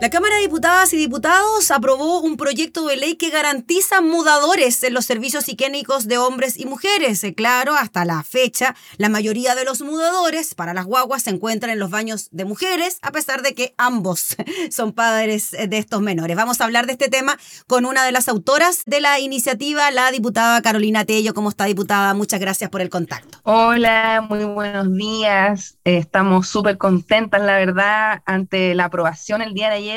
La Cámara de Diputadas y Diputados aprobó un proyecto de ley que garantiza mudadores en los servicios higiénicos de hombres y mujeres. Eh, claro, hasta la fecha, la mayoría de los mudadores para las guaguas se encuentran en los baños de mujeres, a pesar de que ambos son padres de estos menores. Vamos a hablar de este tema con una de las autoras de la iniciativa, la diputada Carolina Tello. ¿Cómo está, diputada? Muchas gracias por el contacto. Hola, muy buenos días. Estamos súper contentas, la verdad, ante la aprobación el día de ayer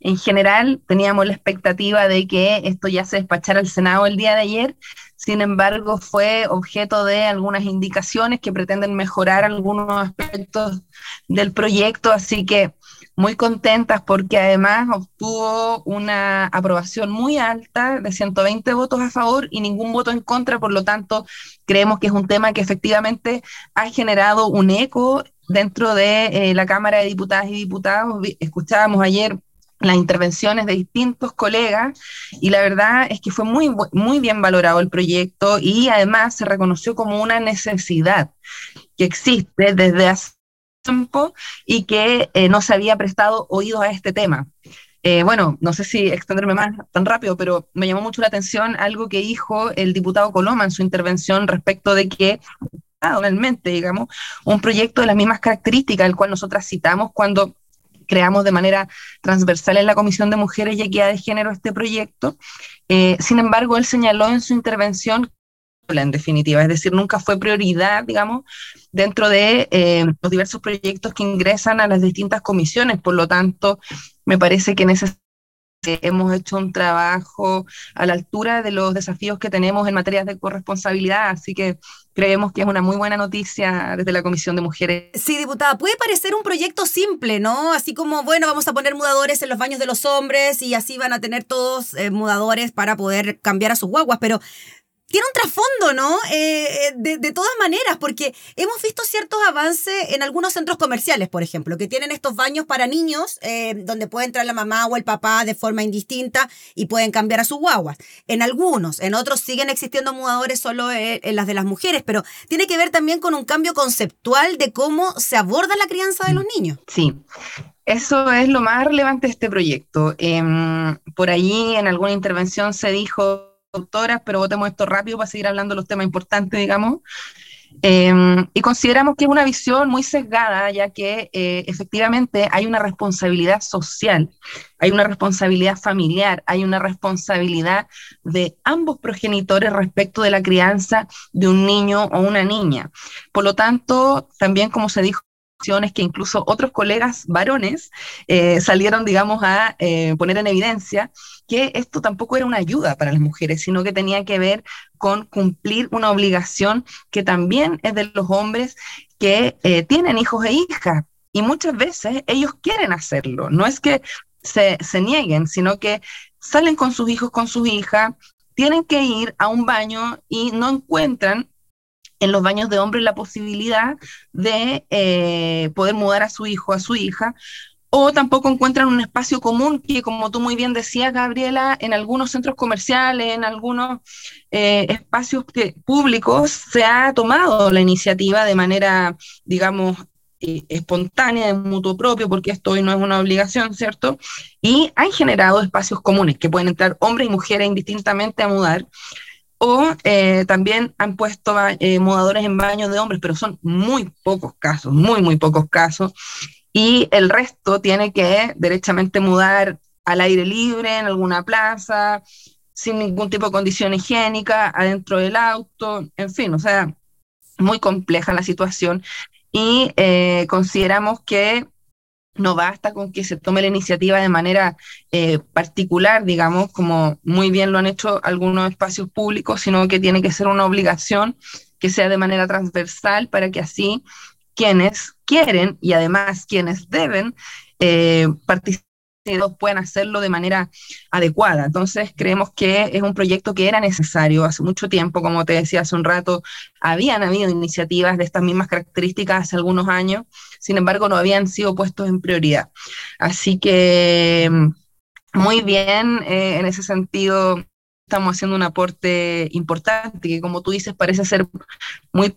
en general teníamos la expectativa de que esto ya se despachara al Senado el día de ayer, sin embargo fue objeto de algunas indicaciones que pretenden mejorar algunos aspectos del proyecto, así que muy contentas porque además obtuvo una aprobación muy alta de 120 votos a favor y ningún voto en contra, por lo tanto creemos que es un tema que efectivamente ha generado un eco dentro de eh, la Cámara de Diputadas y Diputados. Escuchábamos ayer las intervenciones de distintos colegas y la verdad es que fue muy, muy bien valorado el proyecto y además se reconoció como una necesidad que existe desde hace tiempo y que eh, no se había prestado oído a este tema. Eh, bueno, no sé si extenderme más tan rápido, pero me llamó mucho la atención algo que dijo el diputado Coloma en su intervención respecto de que realmente, digamos, un proyecto de las mismas características, el cual nosotras citamos cuando creamos de manera transversal en la Comisión de Mujeres y Equidad de Género este proyecto. Eh, sin embargo, él señaló en su intervención en definitiva, es decir, nunca fue prioridad, digamos, dentro de eh, los diversos proyectos que ingresan a las distintas comisiones. Por lo tanto, me parece que en hemos hecho un trabajo a la altura de los desafíos que tenemos en materia de corresponsabilidad, así que creemos que es una muy buena noticia desde la Comisión de Mujeres. Sí, diputada, puede parecer un proyecto simple, ¿no? Así como, bueno, vamos a poner mudadores en los baños de los hombres y así van a tener todos eh, mudadores para poder cambiar a sus guaguas, pero tiene un trasfondo, ¿no? Eh, eh, de, todas maneras, porque hemos visto ciertos avances en algunos centros comerciales, por ejemplo, que tienen estos baños para niños, eh, donde puede entrar la mamá o el papá de forma indistinta y pueden cambiar a sus guaguas. En algunos, en otros siguen existiendo mudadores solo en, las de las mujeres, pero tiene que ver también con un cambio conceptual de cómo se aborda la crianza de los niños. Sí. Eso es lo más relevante de este proyecto. Em, por allí en alguna intervención se dijo autoras, pero votemos esto rápido para seguir hablando de los temas importantes, digamos. Em, y consideramos que es una visión muy sesgada, ya que eh, efectivamente hay una responsabilidad social, hay una responsabilidad familiar, hay una responsabilidad de ambos progenitores respecto de la crianza de un niño o una niña. Por lo tanto, también como se dijo que incluso otros colegas varones eh, salieron, digamos, a eh, poner en evidencia que esto tampoco era una ayuda para las mujeres, sino que tenía que ver con cumplir una obligación que también es de los hombres que eh, tienen hijos e hijas. Y muchas veces ellos quieren hacerlo, no es que se, se nieguen, sino que salen con sus hijos, con sus hijas, tienen que ir a un baño y no encuentran en los baños de hombres la posibilidad de eh, poder mudar a su hijo, a su hija, o tampoco encuentran un espacio común que, como tú muy bien decías, Gabriela, en algunos centros comerciales, en algunos eh, espacios públicos, se ha tomado la iniciativa de manera, digamos, eh, espontánea, de mutuo propio, porque esto hoy no es una obligación, ¿cierto? Y han generado espacios comunes que pueden entrar hombres y mujeres indistintamente a mudar o eh, también han puesto eh, mudadores en baños de hombres, pero son muy pocos casos, muy, muy pocos casos. Y el resto tiene que derechamente mudar al aire libre, en alguna plaza, sin ningún tipo de condición higiénica, adentro del auto, en fin, o sea, muy compleja la situación. Y eh, consideramos que no basta con que se tome la iniciativa de manera eh, particular, digamos, como muy bien lo han hecho algunos espacios públicos, sino que tiene que ser una obligación que sea de manera transversal para que así quienes quieren y además quienes deben eh, participar puedan hacerlo de manera adecuada. Entonces, creemos que es un proyecto que era necesario hace mucho tiempo, como te decía hace un rato, habían habido iniciativas de estas mismas características hace algunos años, sin embargo, no habían sido puestos en prioridad. Así que, muy bien, eh, en ese sentido, estamos haciendo un aporte importante, que como tú dices parece ser muy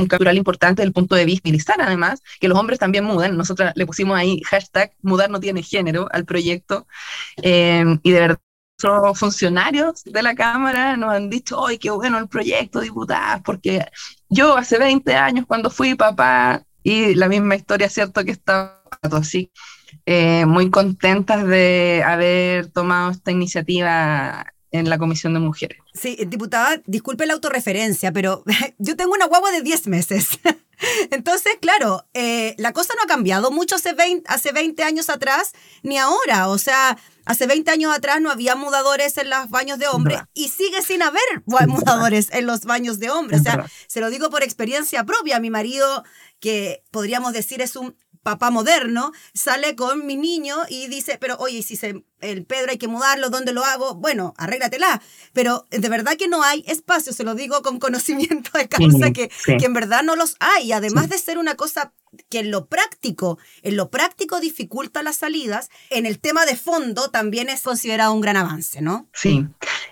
un cultural importante desde el punto de vista militar, además, que los hombres también mudan. Nosotros le pusimos ahí hashtag mudar no tiene género al proyecto. Eh, y de verdad, los funcionarios de la Cámara nos han dicho, ¡ay, qué bueno el proyecto, diputadas! Porque yo hace 20 años, cuando fui papá, y la misma historia, ¿cierto? Que estaba así, eh, muy contentas de haber tomado esta iniciativa en la Comisión de Mujeres. Sí, diputada, disculpe la autorreferencia, pero yo tengo una guagua de 10 meses. Entonces, claro, eh, la cosa no ha cambiado mucho hace 20, hace 20 años atrás ni ahora. O sea, hace 20 años atrás no había mudadores en los baños de hombres y sigue sin haber mudadores en los baños de hombres. O sea, se lo digo por experiencia propia. Mi marido, que podríamos decir es un papá moderno, sale con mi niño y dice, pero oye, si se, el Pedro hay que mudarlo, ¿dónde lo hago? Bueno, arréglatela. Pero de verdad que no hay espacio, se lo digo con conocimiento de causa, que, que, en verdad no los hay. Además de ser una cosa que en lo práctico, en lo práctico dificulta las salidas, en el tema de fondo también es considerado un gran avance, ¿no? Sí.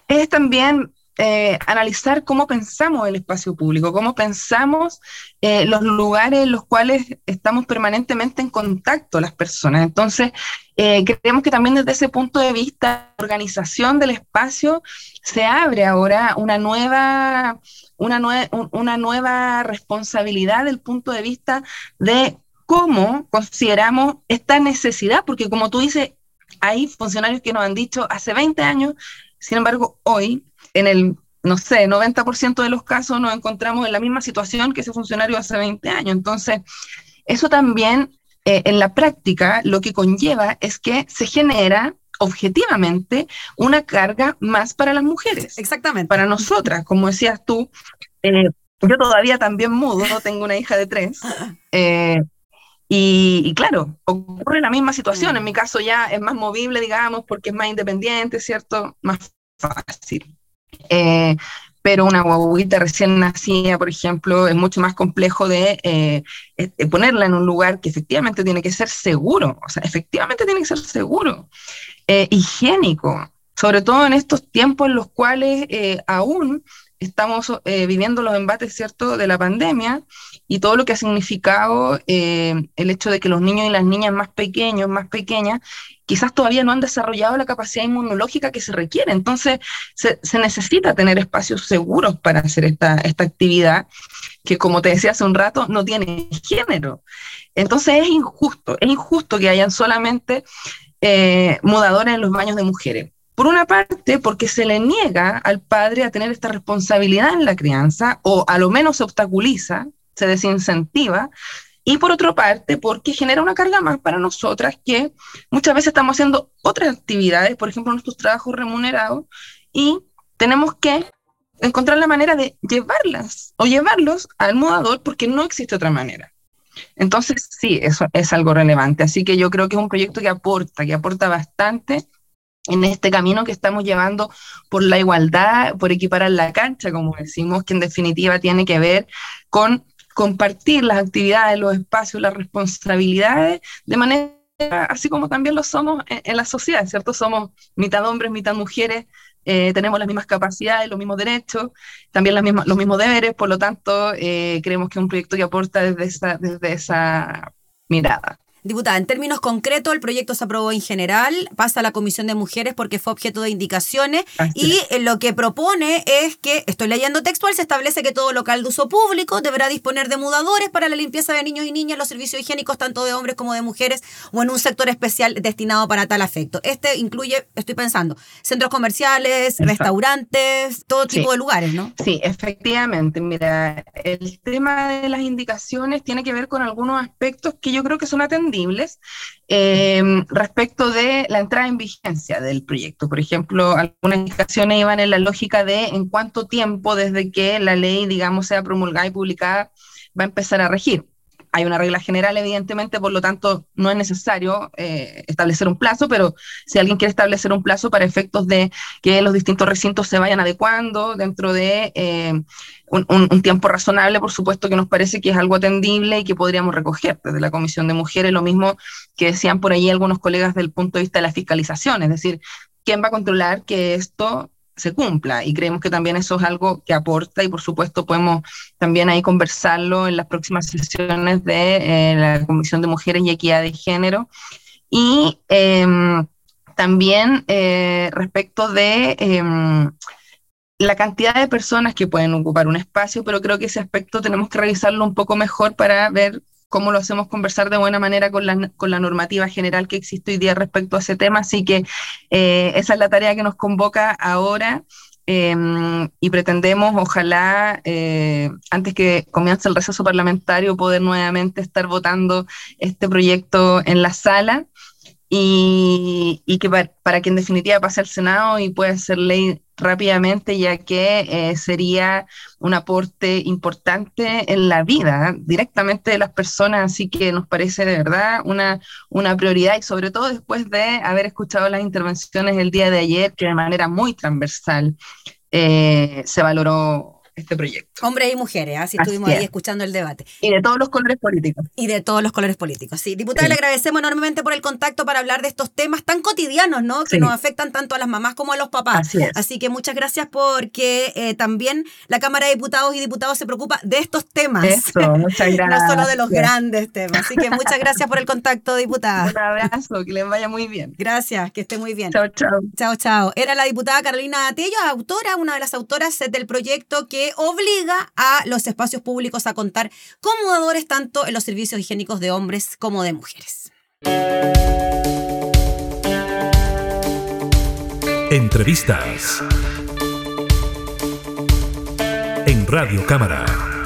Es también eh, analizar cómo pensamos el espacio público, cómo pensamos eh, los lugares en los cuales estamos permanentemente en contacto las personas. Entonces, eh, creemos que también desde ese punto de vista, la organización del espacio se abre ahora una nueva, una, una nueva responsabilidad del punto de vista de cómo consideramos esta necesidad, porque como tú dices, hay funcionarios que nos han dicho hace 20 años, sin embargo, hoy en el, no sé, 90% de los casos nos encontramos en la misma situación que ese funcionario hace 20 años. Entonces, eso también eh, en la práctica lo que conlleva es que se genera objetivamente una carga más para las mujeres. Exactamente. Para nosotras, como decías tú, eh, yo todavía también mudo, tengo una hija de tres. Eh, y, y, claro, ocurre la misma situación. En mi caso ya es más movible, digamos, porque es más independiente, ¿cierto? Más fácil. Eh, pero una guaguita recién nacida, por ejemplo, es mucho más complejo de eh, eh, ponerla en un lugar que efectivamente tiene que ser seguro, o sea, efectivamente tiene que ser seguro, higiénico, sobre todo en estos tiempos en los cuales aún estamos viviendo los embates, ¿cierto?, de la pandemia y todo lo que ha significado el hecho de que los niños y las niñas más pequeños, más pequeñas, quizás todavía no han desarrollado la capacidad inmunológica que se requiere. Entonces, se, necesita tener espacios seguros para hacer esta, esta actividad que, como te decía hace un rato, no tiene género. Entonces, es injusto, es injusto que hayan solamente eh, mudadores en los baños de mujeres. Por una parte, porque se le niega al padre a tener esta responsabilidad en la crianza, o a lo menos se obstaculiza, se desincentiva, y por otra parte, porque genera una carga más para nosotras que muchas veces estamos haciendo otras actividades, por ejemplo, nuestros trabajos remunerados, y tenemos que encontrar la manera de llevarlas o llevarlos al mudador porque no existe otra manera. Entonces, sí, eso es algo relevante. Así que yo creo que es un proyecto que aporta, que aporta bastante en este camino que estamos llevando por la igualdad, por equiparar la cancha, como decimos, que en definitiva tiene que ver con compartir las actividades, los espacios, las responsabilidades, de manera así como también lo somos en, la sociedad, ¿cierto? Somos mitad hombres, mitad mujeres, eh, tenemos las mismas capacidades, los mismos derechos, también las mismas, los mismos deberes, por lo tanto, eh, creemos que es un proyecto que aporta desde esa, desde esa mirada. Diputada, en términos concretos, el proyecto se aprobó en general, pasa a la Comisión de Mujeres porque fue objeto de indicaciones y eh, lo que propone es que, estoy leyendo textual, se establece que todo local de uso público deberá disponer de mudadores para la limpieza de niños y niñas, los servicios higiénicos tanto de hombres como de mujeres o en un sector especial destinado para tal afecto. Este incluye, estoy pensando, centros comerciales, restaurantes, todo tipo de lugares, ¿no? Sí, efectivamente. Mira, el tema de las indicaciones tiene que ver con algunos aspectos que yo creo que son atendidos eh, respecto de la entrada en vigencia del proyecto. Por ejemplo, algunas indicaciones iban en la lógica de en cuánto tiempo desde que la ley, digamos, sea promulgada y publicada va a empezar a regir. Hay una regla general, evidentemente, por lo tanto, no es necesario eh, establecer un plazo, pero si alguien quiere establecer un plazo para efectos de que los distintos recintos se vayan adecuando dentro de eh, un, tiempo razonable, por supuesto que nos parece que es algo atendible y que podríamos recoger desde la Comisión de Mujeres, lo mismo que decían por ahí algunos colegas del punto de vista de la fiscalización, es decir, ¿quién va a controlar que esto se cumpla. Y creemos que también eso es algo que aporta y por supuesto podemos también ahí conversarlo en las próximas sesiones de eh, la Comisión de Mujeres y Equidad de Género. Y em, también eh, respecto de em, la cantidad de personas que pueden ocupar un espacio, pero creo que ese aspecto tenemos que revisarlo un poco mejor para ver cómo lo hacemos conversar de buena manera con la, con la normativa general que existe hoy día respecto a ese tema. Así que eh, esa es la tarea que nos convoca ahora. Em, y pretendemos, ojalá, eh, antes que comience el receso parlamentario, poder nuevamente estar votando este proyecto en la sala y, que para, que en definitiva pase al Senado y pueda ser ley rápidamente, ya que eh, sería un aporte importante en la vida directamente de las personas, así que nos parece de verdad una, una prioridad y sobre todo después de haber escuchado las intervenciones el día de ayer, que de manera muy transversal eh, se valoró este proyecto. Hombres y mujeres, así, estuvimos ahí escuchando el debate. Y de todos los colores políticos. Y de todos los colores políticos, sí. Diputada, le agradecemos enormemente por el contacto para hablar de estos temas tan cotidianos, ¿no? Que nos afectan tanto a las mamás como a los papás. Así, que muchas gracias porque eh, también la Cámara de Diputados y Diputados se preocupa de estos temas. Eso, muchas gracias. no solo de los grandes temas. Así que muchas gracias por el contacto, diputada. Un abrazo, que les vaya muy bien. Gracias, que esté muy bien. Chao, chao. Chao, chao. Era la diputada Carolina Tello, autora, una de las autoras del proyecto obliga a los espacios públicos a contar con mudadores tanto en los servicios higiénicos de hombres como de mujeres. Entrevistas en Radio Cámara.